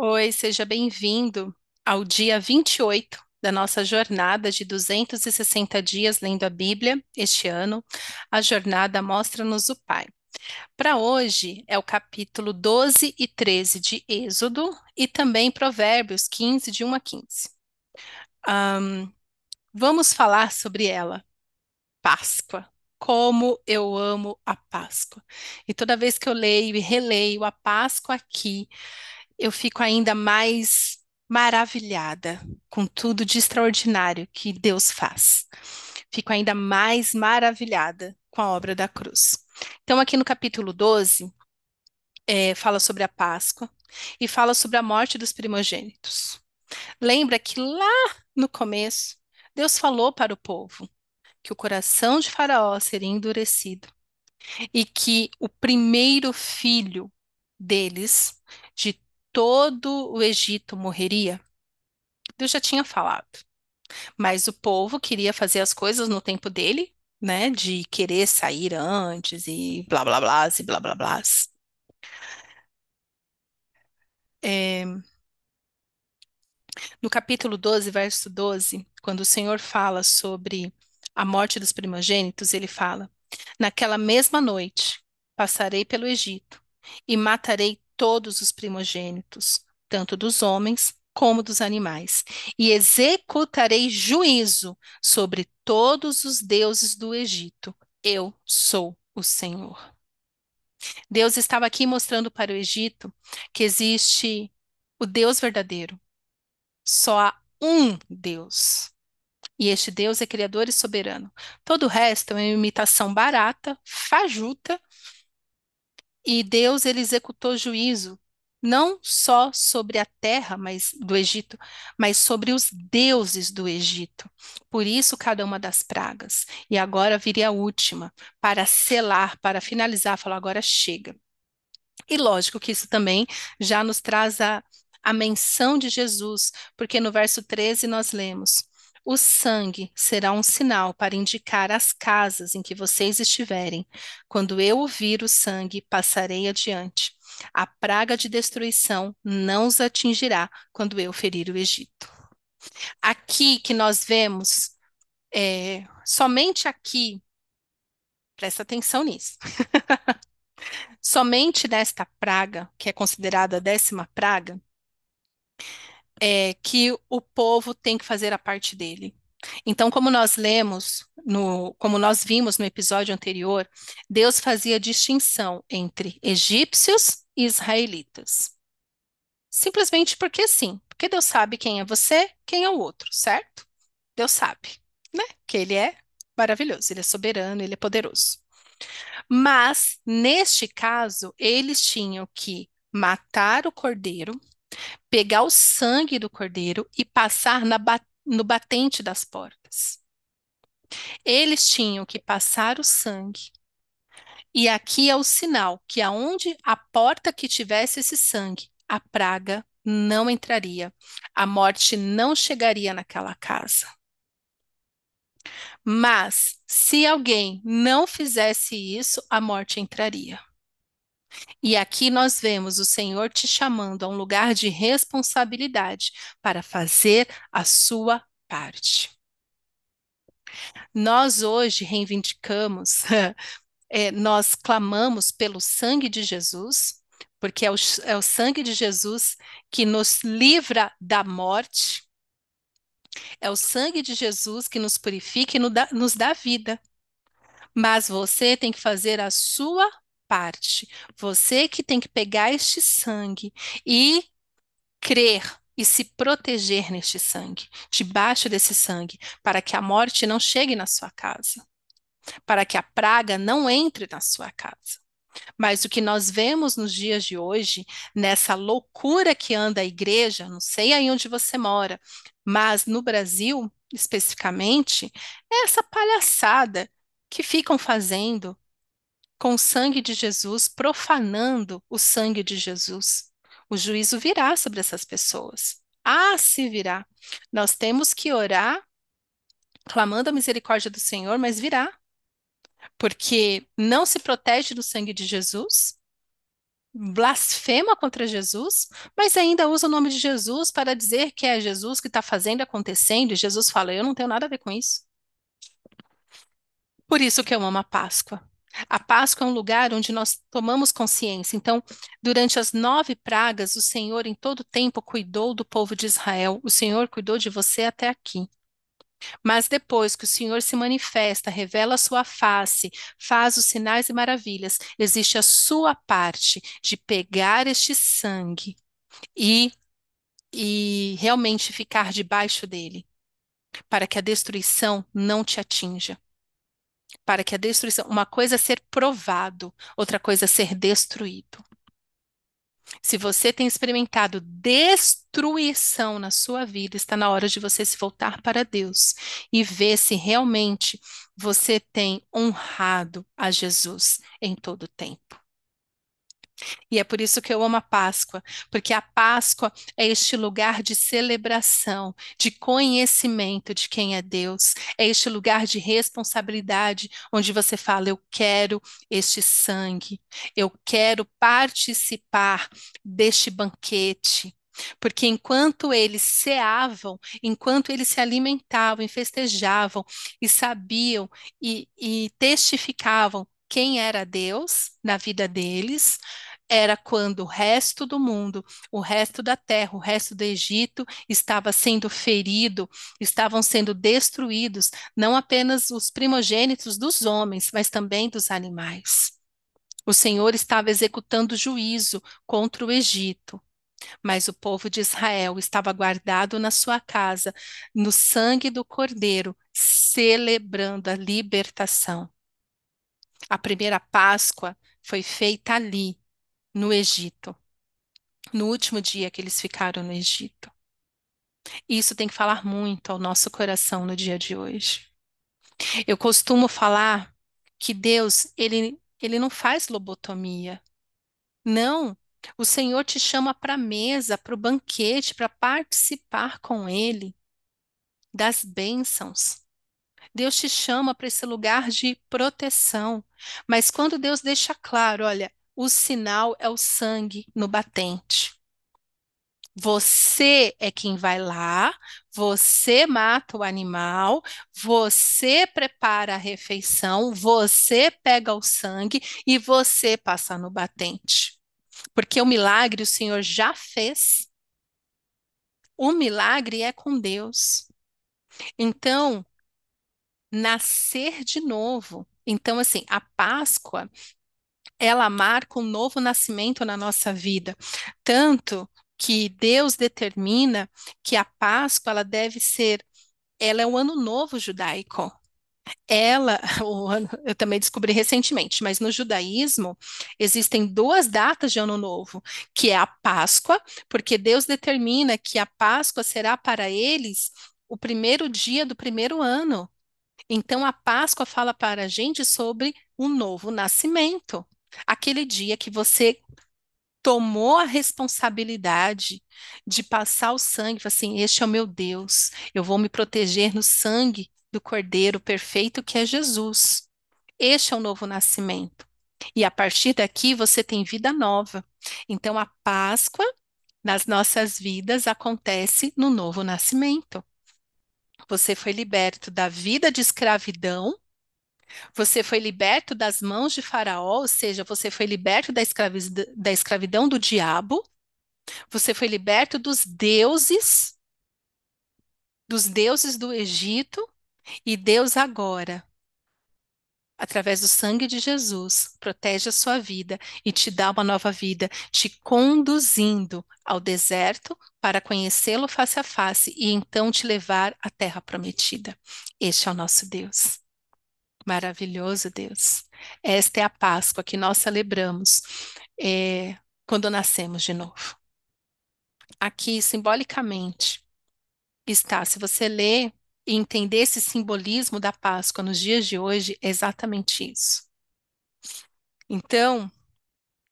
Oi, seja bem-vindo ao dia 28 da nossa jornada de 260 dias lendo a Bíblia este ano. A jornada mostra-nos o Pai. Para hoje é o capítulo 12 e 13 de Êxodo e também Provérbios 15, de 1 a 15. Um, vamos falar sobre ela, Páscoa. Como eu amo a Páscoa. E toda vez que eu leio e releio a Páscoa aqui, eu fico ainda mais maravilhada com tudo de extraordinário que Deus faz. Fico ainda mais maravilhada com a obra da cruz. Então, aqui no capítulo 12, é, fala sobre a Páscoa e fala sobre a morte dos primogênitos. Lembra que lá no começo, Deus falou para o povo que o coração de Faraó seria endurecido e que o primeiro filho deles, de todo o Egito morreria? Deus já tinha falado. Mas o povo queria fazer as coisas no tempo dele, né? De querer sair antes e blá blá blá e blá blá blá. É... No capítulo 12, verso 12, quando o Senhor fala sobre a morte dos primogênitos, ele fala: Naquela mesma noite passarei pelo Egito e matarei todos os primogênitos, tanto dos homens como dos animais, e executarei juízo sobre todos os deuses do Egito. Eu sou o Senhor. Deus estava aqui mostrando para o Egito que existe o Deus verdadeiro. Só há um Deus. E este Deus é criador e soberano. Todo o resto é uma imitação barata, fajuta, e Deus ele executou juízo não só sobre a terra, mas do Egito, mas sobre os deuses do Egito. Por isso cada uma das pragas. E agora viria a última para selar, para finalizar, falar agora chega. E lógico que isso também já nos traz a, a menção de Jesus, porque no verso 13 nós lemos: o sangue será um sinal para indicar as casas em que vocês estiverem. Quando eu ouvir o sangue, passarei adiante. A praga de destruição não os atingirá quando eu ferir o Egito. Aqui que nós vemos, é, somente aqui, presta atenção nisso. somente nesta praga, que é considerada a décima praga, é, que o povo tem que fazer a parte dele. Então, como nós lemos, no, como nós vimos no episódio anterior, Deus fazia distinção entre egípcios e israelitas. Simplesmente porque sim, porque Deus sabe quem é você, quem é o outro, certo? Deus sabe, né? Que Ele é maravilhoso, Ele é soberano, Ele é poderoso. Mas, neste caso, eles tinham que matar o cordeiro pegar o sangue do cordeiro e passar no batente das portas. Eles tinham que passar o sangue. E aqui é o sinal que aonde a porta que tivesse esse sangue, a praga não entraria, a morte não chegaria naquela casa. Mas se alguém não fizesse isso, a morte entraria. E aqui nós vemos o Senhor te chamando a um lugar de responsabilidade para fazer a sua parte. Nós hoje reivindicamos, é, nós clamamos pelo sangue de Jesus, porque é o, é o sangue de Jesus que nos livra da morte, é o sangue de Jesus que nos purifica e nos dá, nos dá vida. Mas você tem que fazer a sua parte. Você que tem que pegar este sangue e crer e se proteger neste sangue, debaixo desse sangue, para que a morte não chegue na sua casa, para que a praga não entre na sua casa. Mas o que nós vemos nos dias de hoje, nessa loucura que anda a igreja, não sei aí onde você mora, mas no Brasil, especificamente, é essa palhaçada que ficam fazendo com o sangue de Jesus, profanando o sangue de Jesus. O juízo virá sobre essas pessoas. Ah, se virá. Nós temos que orar, clamando a misericórdia do Senhor, mas virá. Porque não se protege do sangue de Jesus, blasfema contra Jesus, mas ainda usa o nome de Jesus para dizer que é Jesus que está fazendo acontecendo, e Jesus fala: Eu não tenho nada a ver com isso. Por isso que eu amo a Páscoa. A Páscoa é um lugar onde nós tomamos consciência. Então, durante as nove pragas, o Senhor em todo tempo cuidou do povo de Israel. O Senhor cuidou de você até aqui. Mas depois que o Senhor se manifesta, revela a sua face, faz os sinais e maravilhas, existe a sua parte de pegar este sangue e, e realmente ficar debaixo dele, para que a destruição não te atinja para que a destruição, uma coisa é ser provado, outra coisa é ser destruído. Se você tem experimentado destruição na sua vida, está na hora de você se voltar para Deus e ver se realmente você tem honrado a Jesus em todo o tempo. E é por isso que eu amo a Páscoa, porque a Páscoa é este lugar de celebração, de conhecimento de quem é Deus, é este lugar de responsabilidade, onde você fala: Eu quero este sangue, eu quero participar deste banquete. Porque enquanto eles ceavam, enquanto eles se alimentavam e festejavam e sabiam e, e testificavam quem era Deus na vida deles, era quando o resto do mundo, o resto da terra, o resto do Egito estava sendo ferido, estavam sendo destruídos, não apenas os primogênitos dos homens, mas também dos animais. O Senhor estava executando juízo contra o Egito, mas o povo de Israel estava guardado na sua casa, no sangue do Cordeiro, celebrando a libertação. A primeira Páscoa foi feita ali, no Egito, no último dia que eles ficaram no Egito. Isso tem que falar muito ao nosso coração no dia de hoje. Eu costumo falar que Deus, ele, ele não faz lobotomia. Não, o Senhor te chama para a mesa, para o banquete, para participar com Ele das bênçãos. Deus te chama para esse lugar de proteção. Mas quando Deus deixa claro, olha, o sinal é o sangue no batente. Você é quem vai lá, você mata o animal, você prepara a refeição, você pega o sangue e você passa no batente. Porque o milagre o Senhor já fez. O milagre é com Deus. Então, nascer de novo. Então, assim, a Páscoa ela marca um novo nascimento na nossa vida, tanto que Deus determina que a Páscoa ela deve ser, ela é o ano novo judaico. Ela, ano, eu também descobri recentemente, mas no judaísmo existem duas datas de ano novo, que é a Páscoa, porque Deus determina que a Páscoa será para eles o primeiro dia do primeiro ano. Então a Páscoa fala para a gente sobre um novo nascimento. Aquele dia que você tomou a responsabilidade de passar o sangue, assim, este é o meu Deus, eu vou me proteger no sangue do Cordeiro perfeito que é Jesus. Este é o novo nascimento. E a partir daqui você tem vida nova. Então a Páscoa nas nossas vidas acontece no novo nascimento. Você foi liberto da vida de escravidão você foi liberto das mãos de Faraó, ou seja, você foi liberto da, escravi da escravidão do diabo. Você foi liberto dos deuses, dos deuses do Egito, e Deus agora, através do sangue de Jesus, protege a sua vida e te dá uma nova vida, te conduzindo ao deserto para conhecê-lo face a face e então te levar à terra prometida. Este é o nosso Deus. Maravilhoso Deus. Esta é a Páscoa que nós celebramos é, quando nascemos de novo. Aqui, simbolicamente, está, se você ler e entender esse simbolismo da Páscoa nos dias de hoje, é exatamente isso. Então,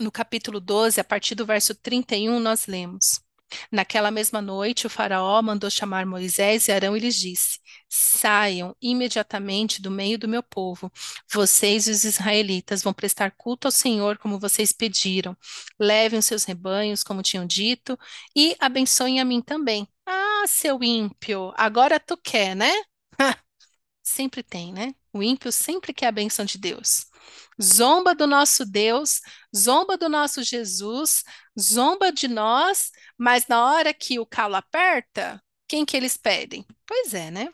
no capítulo 12, a partir do verso 31, nós lemos: Naquela mesma noite, o Faraó mandou chamar Moisés e Arão e lhes disse: Saiam imediatamente do meio do meu povo. Vocês e os israelitas vão prestar culto ao Senhor como vocês pediram. Levem os seus rebanhos, como tinham dito, e abençoem a mim também. Ah, seu ímpio, agora tu quer, né? sempre tem, né? O ímpio sempre quer a benção de Deus. Zomba do nosso Deus, zomba do nosso Jesus, zomba de nós, mas na hora que o calo aperta, quem que eles pedem? Pois é, né?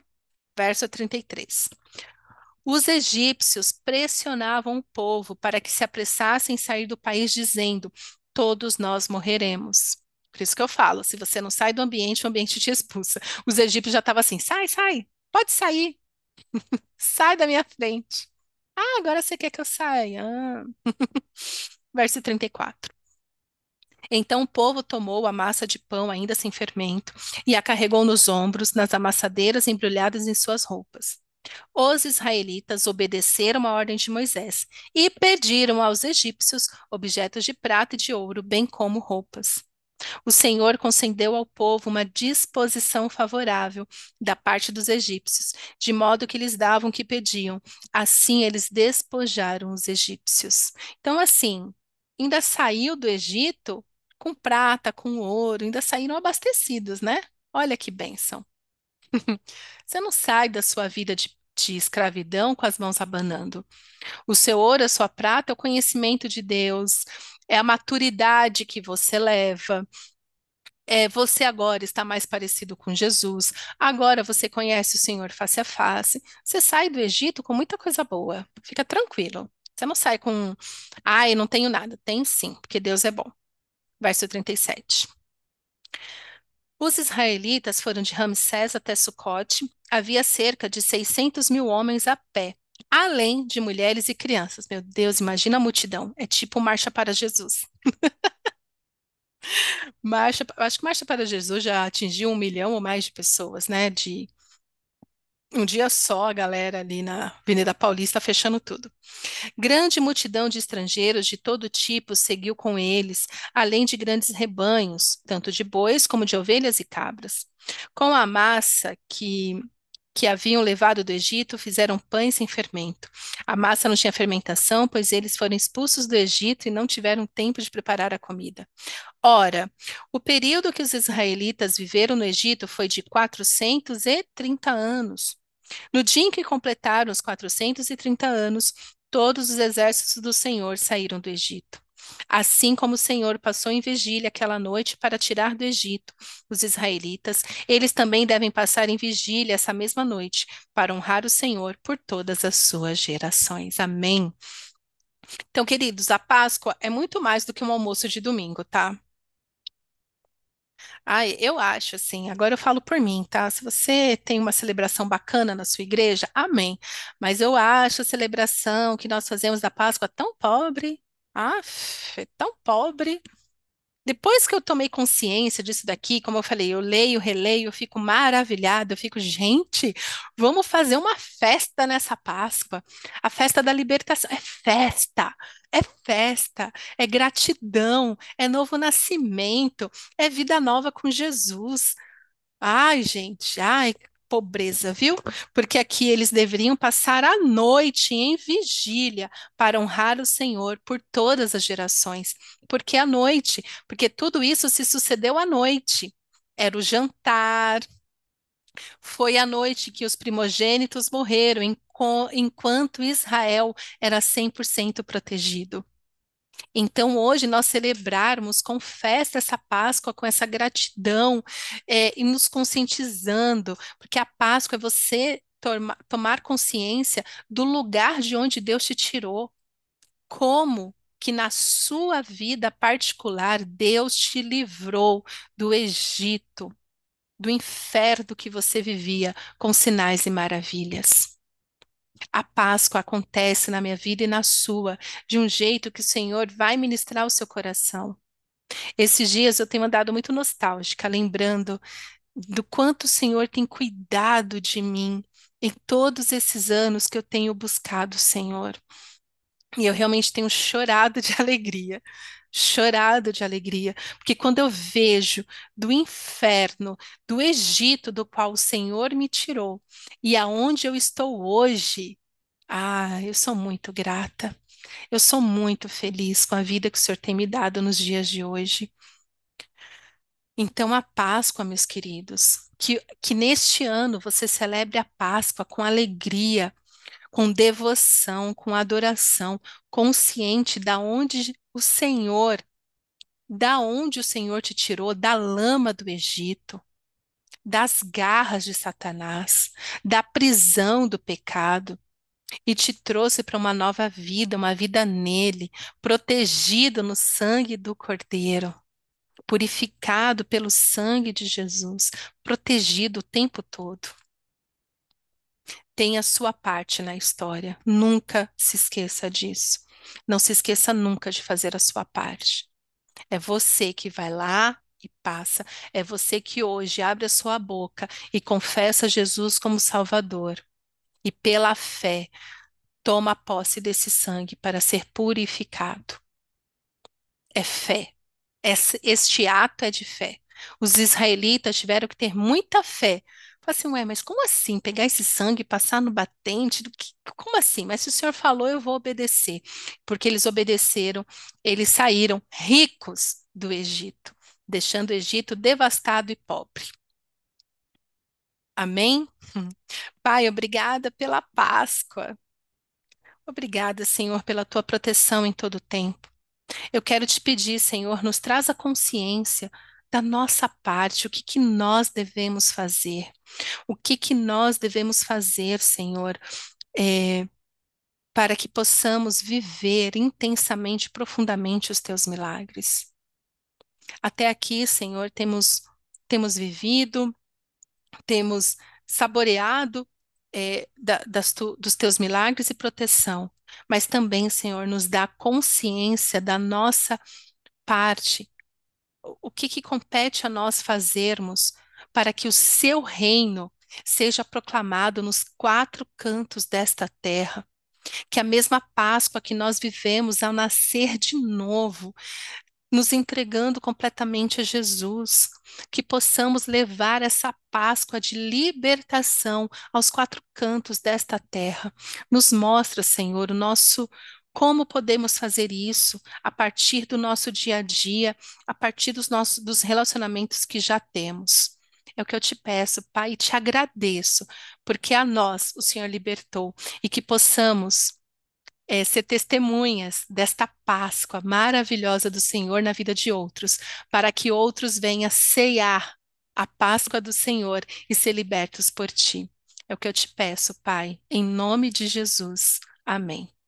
Verso 33. Os egípcios pressionavam o povo para que se apressassem em sair do país, dizendo: Todos nós morreremos. Por isso que eu falo: se você não sai do ambiente, o ambiente te expulsa. Os egípcios já estavam assim: sai, sai, pode sair, sai da minha frente. Ah, agora você quer que eu saia? Ah. Verso 34. Então o povo tomou a massa de pão ainda sem fermento e a carregou nos ombros, nas amassadeiras embrulhadas em suas roupas. Os israelitas obedeceram a ordem de Moisés e pediram aos egípcios objetos de prata e de ouro, bem como roupas. O Senhor concedeu ao povo uma disposição favorável da parte dos egípcios, de modo que lhes davam o que pediam. Assim eles despojaram os egípcios. Então, assim, ainda saiu do Egito com prata, com ouro, ainda saíram abastecidos, né? Olha que bênção. Você não sai da sua vida de, de escravidão com as mãos abanando. O seu ouro, a sua prata é o conhecimento de Deus, é a maturidade que você leva. É, você agora está mais parecido com Jesus, agora você conhece o Senhor face a face. Você sai do Egito com muita coisa boa, fica tranquilo. Você não sai com, ai, não tenho nada. Tem sim, porque Deus é bom. Verso 37. Os israelitas foram de Ramsés até Sucote. Havia cerca de 600 mil homens a pé, além de mulheres e crianças. Meu Deus, imagina a multidão. É tipo marcha para Jesus. marcha, acho que marcha para Jesus já atingiu um milhão ou mais de pessoas, né? De um dia só, a galera ali na Avenida Paulista fechando tudo. Grande multidão de estrangeiros de todo tipo seguiu com eles, além de grandes rebanhos, tanto de bois como de ovelhas e cabras. Com a massa que que haviam levado do Egito fizeram pães sem fermento. A massa não tinha fermentação, pois eles foram expulsos do Egito e não tiveram tempo de preparar a comida. Ora, o período que os israelitas viveram no Egito foi de 430 anos. No dia em que completaram os 430 anos, todos os exércitos do Senhor saíram do Egito. Assim como o Senhor passou em vigília aquela noite para tirar do Egito os israelitas, eles também devem passar em vigília essa mesma noite para honrar o Senhor por todas as suas gerações. Amém. Então, queridos, a Páscoa é muito mais do que um almoço de domingo, tá? Ai, eu acho assim, agora eu falo por mim, tá? Se você tem uma celebração bacana na sua igreja, amém. Mas eu acho a celebração que nós fazemos da Páscoa tão pobre. Ah, é tão pobre. Depois que eu tomei consciência disso daqui, como eu falei, eu leio, releio, eu fico maravilhada, eu fico, gente, vamos fazer uma festa nessa Páscoa. A festa da libertação é festa, é festa, é gratidão, é novo nascimento, é vida nova com Jesus. Ai, gente, ai, pobreza, viu? Porque aqui eles deveriam passar a noite em vigília para honrar o Senhor por todas as gerações. Porque a noite, porque tudo isso se sucedeu à noite. Era o jantar. Foi a noite que os primogênitos morreram, enquanto Israel era 100% protegido. Então, hoje, nós celebrarmos com festa essa Páscoa, com essa gratidão, é, e nos conscientizando, porque a Páscoa é você toma, tomar consciência do lugar de onde Deus te tirou. Como que na sua vida particular Deus te livrou do Egito, do inferno que você vivia com sinais e maravilhas. A Páscoa acontece na minha vida e na sua, de um jeito que o Senhor vai ministrar o seu coração. Esses dias eu tenho andado muito nostálgica, lembrando do quanto o Senhor tem cuidado de mim em todos esses anos que eu tenho buscado o Senhor. E eu realmente tenho chorado de alegria, chorado de alegria, porque quando eu vejo do inferno, do Egito, do qual o Senhor me tirou, e aonde eu estou hoje, ah, eu sou muito grata. Eu sou muito feliz com a vida que o Senhor tem me dado nos dias de hoje. Então, a Páscoa, meus queridos, que, que neste ano você celebre a Páscoa com alegria, com devoção, com adoração, consciente da onde o Senhor, da onde o Senhor te tirou, da lama do Egito, das garras de Satanás, da prisão do pecado, e te trouxe para uma nova vida, uma vida nele, protegido no sangue do Cordeiro purificado pelo sangue de Jesus, protegido o tempo todo. Tenha sua parte na história, nunca se esqueça disso. Não se esqueça nunca de fazer a sua parte. É você que vai lá e passa, é você que hoje abre a sua boca e confessa Jesus como Salvador. E pela fé, toma posse desse sangue para ser purificado. É fé este ato é de fé. Os israelitas tiveram que ter muita fé. Assim, ué, mas como assim? Pegar esse sangue e passar no batente? Como assim? Mas se o Senhor falou, eu vou obedecer. Porque eles obedeceram, eles saíram ricos do Egito, deixando o Egito devastado e pobre. Amém? Pai, obrigada pela Páscoa. Obrigada, Senhor, pela tua proteção em todo o tempo. Eu quero te pedir, Senhor, nos traz a consciência da nossa parte, o que que nós devemos fazer, o que que nós devemos fazer, Senhor, é, para que possamos viver intensamente, profundamente os teus milagres. Até aqui, Senhor, temos temos vivido, temos saboreado é, da, tu, dos teus milagres e proteção, mas também, Senhor, nos dá consciência da nossa parte, o que, que compete a nós fazermos para que o seu reino seja proclamado nos quatro cantos desta terra. Que a mesma Páscoa que nós vivemos ao nascer de novo nos entregando completamente a Jesus, que possamos levar essa Páscoa de libertação aos quatro cantos desta terra. Nos mostra, Senhor, o nosso como podemos fazer isso a partir do nosso dia a dia, a partir dos nossos dos relacionamentos que já temos. É o que eu te peço, Pai, e te agradeço, porque a nós o Senhor libertou e que possamos é, ser testemunhas desta Páscoa maravilhosa do Senhor na vida de outros, para que outros venham ceiar a Páscoa do Senhor e ser libertos por ti. É o que eu te peço, Pai, em nome de Jesus. Amém.